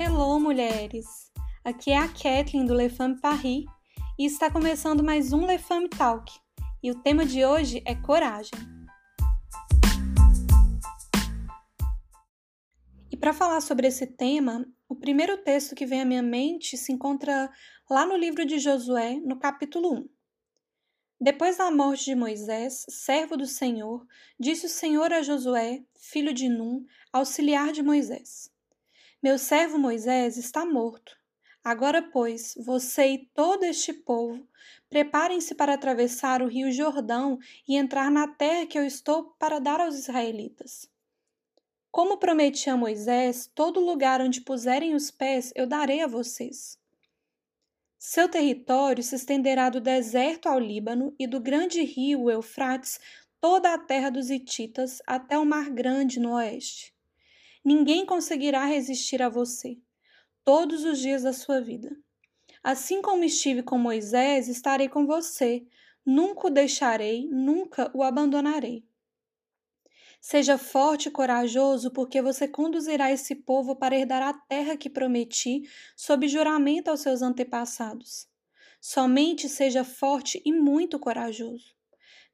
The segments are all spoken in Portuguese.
Hello, mulheres! Aqui é a Kathleen do Le Femme Paris e está começando mais um Le Femme Talk. E o tema de hoje é coragem. E para falar sobre esse tema, o primeiro texto que vem à minha mente se encontra lá no livro de Josué, no capítulo 1. Depois da morte de Moisés, servo do Senhor, disse o Senhor a Josué, filho de Num, auxiliar de Moisés: meu servo Moisés está morto. Agora, pois, você e todo este povo, preparem-se para atravessar o rio Jordão e entrar na terra que eu estou para dar aos israelitas. Como prometi a Moisés, todo lugar onde puserem os pés eu darei a vocês. Seu território se estenderá do deserto ao Líbano e do grande rio Eufrates, toda a terra dos Hititas, até o Mar Grande no oeste. Ninguém conseguirá resistir a você todos os dias da sua vida. Assim como estive com Moisés, estarei com você. Nunca o deixarei, nunca o abandonarei. Seja forte e corajoso, porque você conduzirá esse povo para herdar a terra que prometi, sob juramento aos seus antepassados. Somente seja forte e muito corajoso.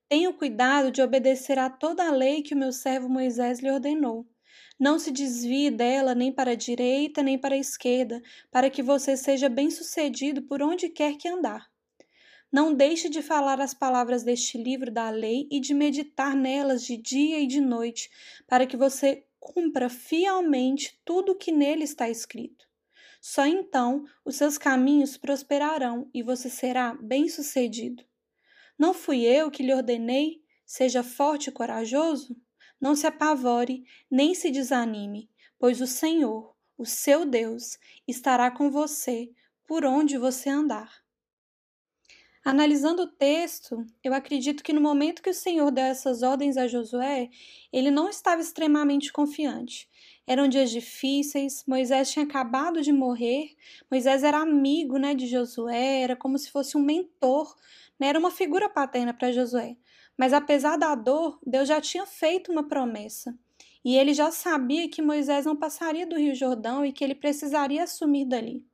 Tenha o cuidado de obedecer a toda a lei que o meu servo Moisés lhe ordenou. Não se desvie dela nem para a direita nem para a esquerda, para que você seja bem-sucedido por onde quer que andar. Não deixe de falar as palavras deste livro da lei e de meditar nelas de dia e de noite, para que você cumpra fielmente tudo o que nele está escrito. Só então os seus caminhos prosperarão e você será bem-sucedido. Não fui eu que lhe ordenei? Seja forte e corajoso? Não se apavore, nem se desanime, pois o Senhor, o seu Deus, estará com você por onde você andar. Analisando o texto, eu acredito que no momento que o Senhor deu essas ordens a Josué, ele não estava extremamente confiante. Eram dias difíceis, Moisés tinha acabado de morrer, Moisés era amigo né, de Josué, era como se fosse um mentor, né, era uma figura paterna para Josué. Mas apesar da dor, Deus já tinha feito uma promessa. E ele já sabia que Moisés não passaria do Rio Jordão e que ele precisaria assumir dali.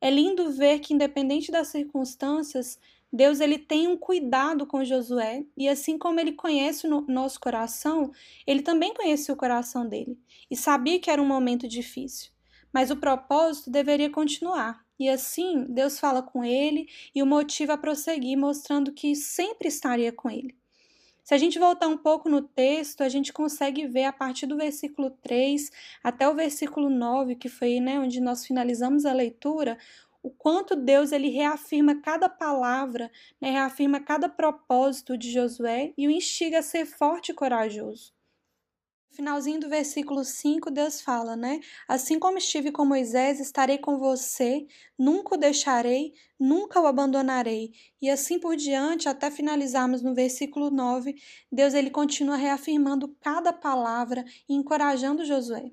É lindo ver que, independente das circunstâncias, Deus ele tem um cuidado com Josué e assim como ele conhece o nosso coração, ele também conhecia o coração dele e sabia que era um momento difícil. Mas o propósito deveria continuar. E assim, Deus fala com ele e o motiva a prosseguir, mostrando que sempre estaria com ele. Se a gente voltar um pouco no texto, a gente consegue ver a partir do versículo 3 até o versículo 9, que foi né, onde nós finalizamos a leitura, o quanto Deus ele reafirma cada palavra, né, reafirma cada propósito de Josué e o instiga a ser forte e corajoso. Finalzinho do versículo 5, Deus fala, né? Assim como estive com Moisés, estarei com você, nunca o deixarei, nunca o abandonarei. E assim por diante, até finalizarmos no versículo 9, Deus ele continua reafirmando cada palavra e encorajando Josué.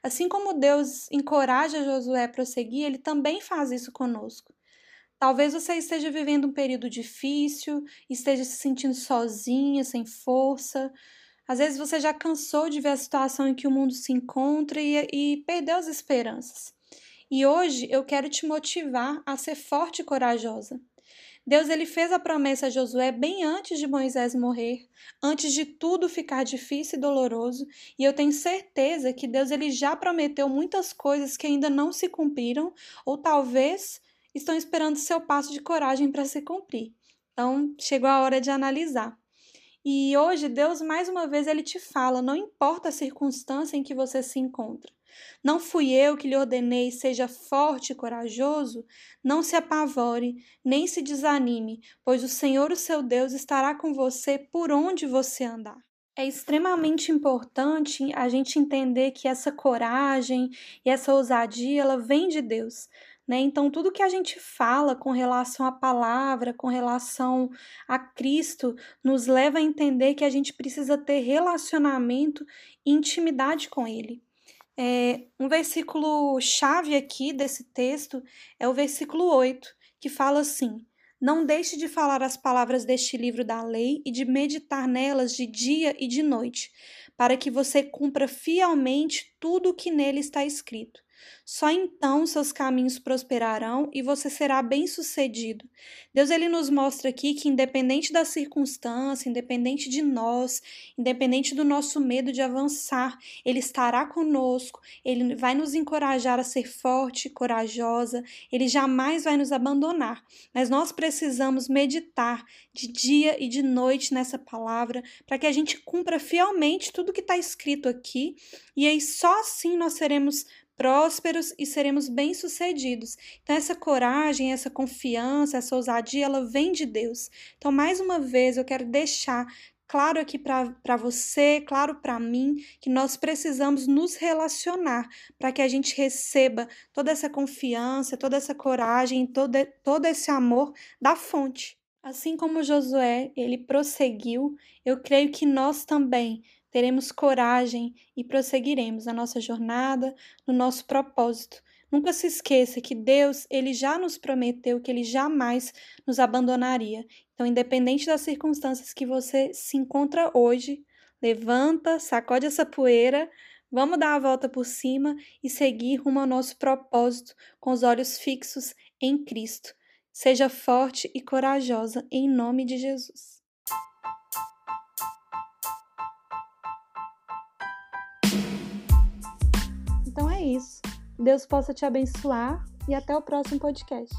Assim como Deus encoraja Josué a prosseguir, ele também faz isso conosco. Talvez você esteja vivendo um período difícil, esteja se sentindo sozinha, sem força, às vezes você já cansou de ver a situação em que o mundo se encontra e, e perdeu as esperanças. E hoje eu quero te motivar a ser forte e corajosa. Deus ele fez a promessa a Josué bem antes de Moisés morrer, antes de tudo ficar difícil e doloroso, e eu tenho certeza que Deus ele já prometeu muitas coisas que ainda não se cumpriram, ou talvez estão esperando seu passo de coragem para se cumprir. Então, chegou a hora de analisar. E hoje Deus mais uma vez ele te fala, não importa a circunstância em que você se encontra. Não fui eu que lhe ordenei, seja forte e corajoso, não se apavore, nem se desanime, pois o Senhor, o seu Deus, estará com você por onde você andar. É extremamente importante a gente entender que essa coragem e essa ousadia, ela vem de Deus. Né? Então, tudo que a gente fala com relação à palavra, com relação a Cristo, nos leva a entender que a gente precisa ter relacionamento e intimidade com Ele. É, um versículo chave aqui desse texto é o versículo 8, que fala assim: Não deixe de falar as palavras deste livro da lei e de meditar nelas de dia e de noite, para que você cumpra fielmente tudo o que nele está escrito. Só então seus caminhos prosperarão e você será bem-sucedido. Deus ele nos mostra aqui que independente da circunstância, independente de nós, independente do nosso medo de avançar, ele estará conosco, ele vai nos encorajar a ser forte, corajosa, ele jamais vai nos abandonar. Mas nós precisamos meditar de dia e de noite nessa palavra para que a gente cumpra fielmente tudo que está escrito aqui e aí só assim nós seremos prósperos e seremos bem-sucedidos. Então, essa coragem, essa confiança, essa ousadia, ela vem de Deus. Então, mais uma vez, eu quero deixar claro aqui para você, claro para mim, que nós precisamos nos relacionar para que a gente receba toda essa confiança, toda essa coragem, todo, todo esse amor da fonte. Assim como Josué, ele prosseguiu, eu creio que nós também teremos coragem e prosseguiremos na nossa jornada, no nosso propósito. Nunca se esqueça que Deus, ele já nos prometeu que ele jamais nos abandonaria. Então, independente das circunstâncias que você se encontra hoje, levanta, sacode essa poeira, vamos dar a volta por cima e seguir rumo ao nosso propósito com os olhos fixos em Cristo. Seja forte e corajosa em nome de Jesus. Isso. Deus possa te abençoar e até o próximo podcast.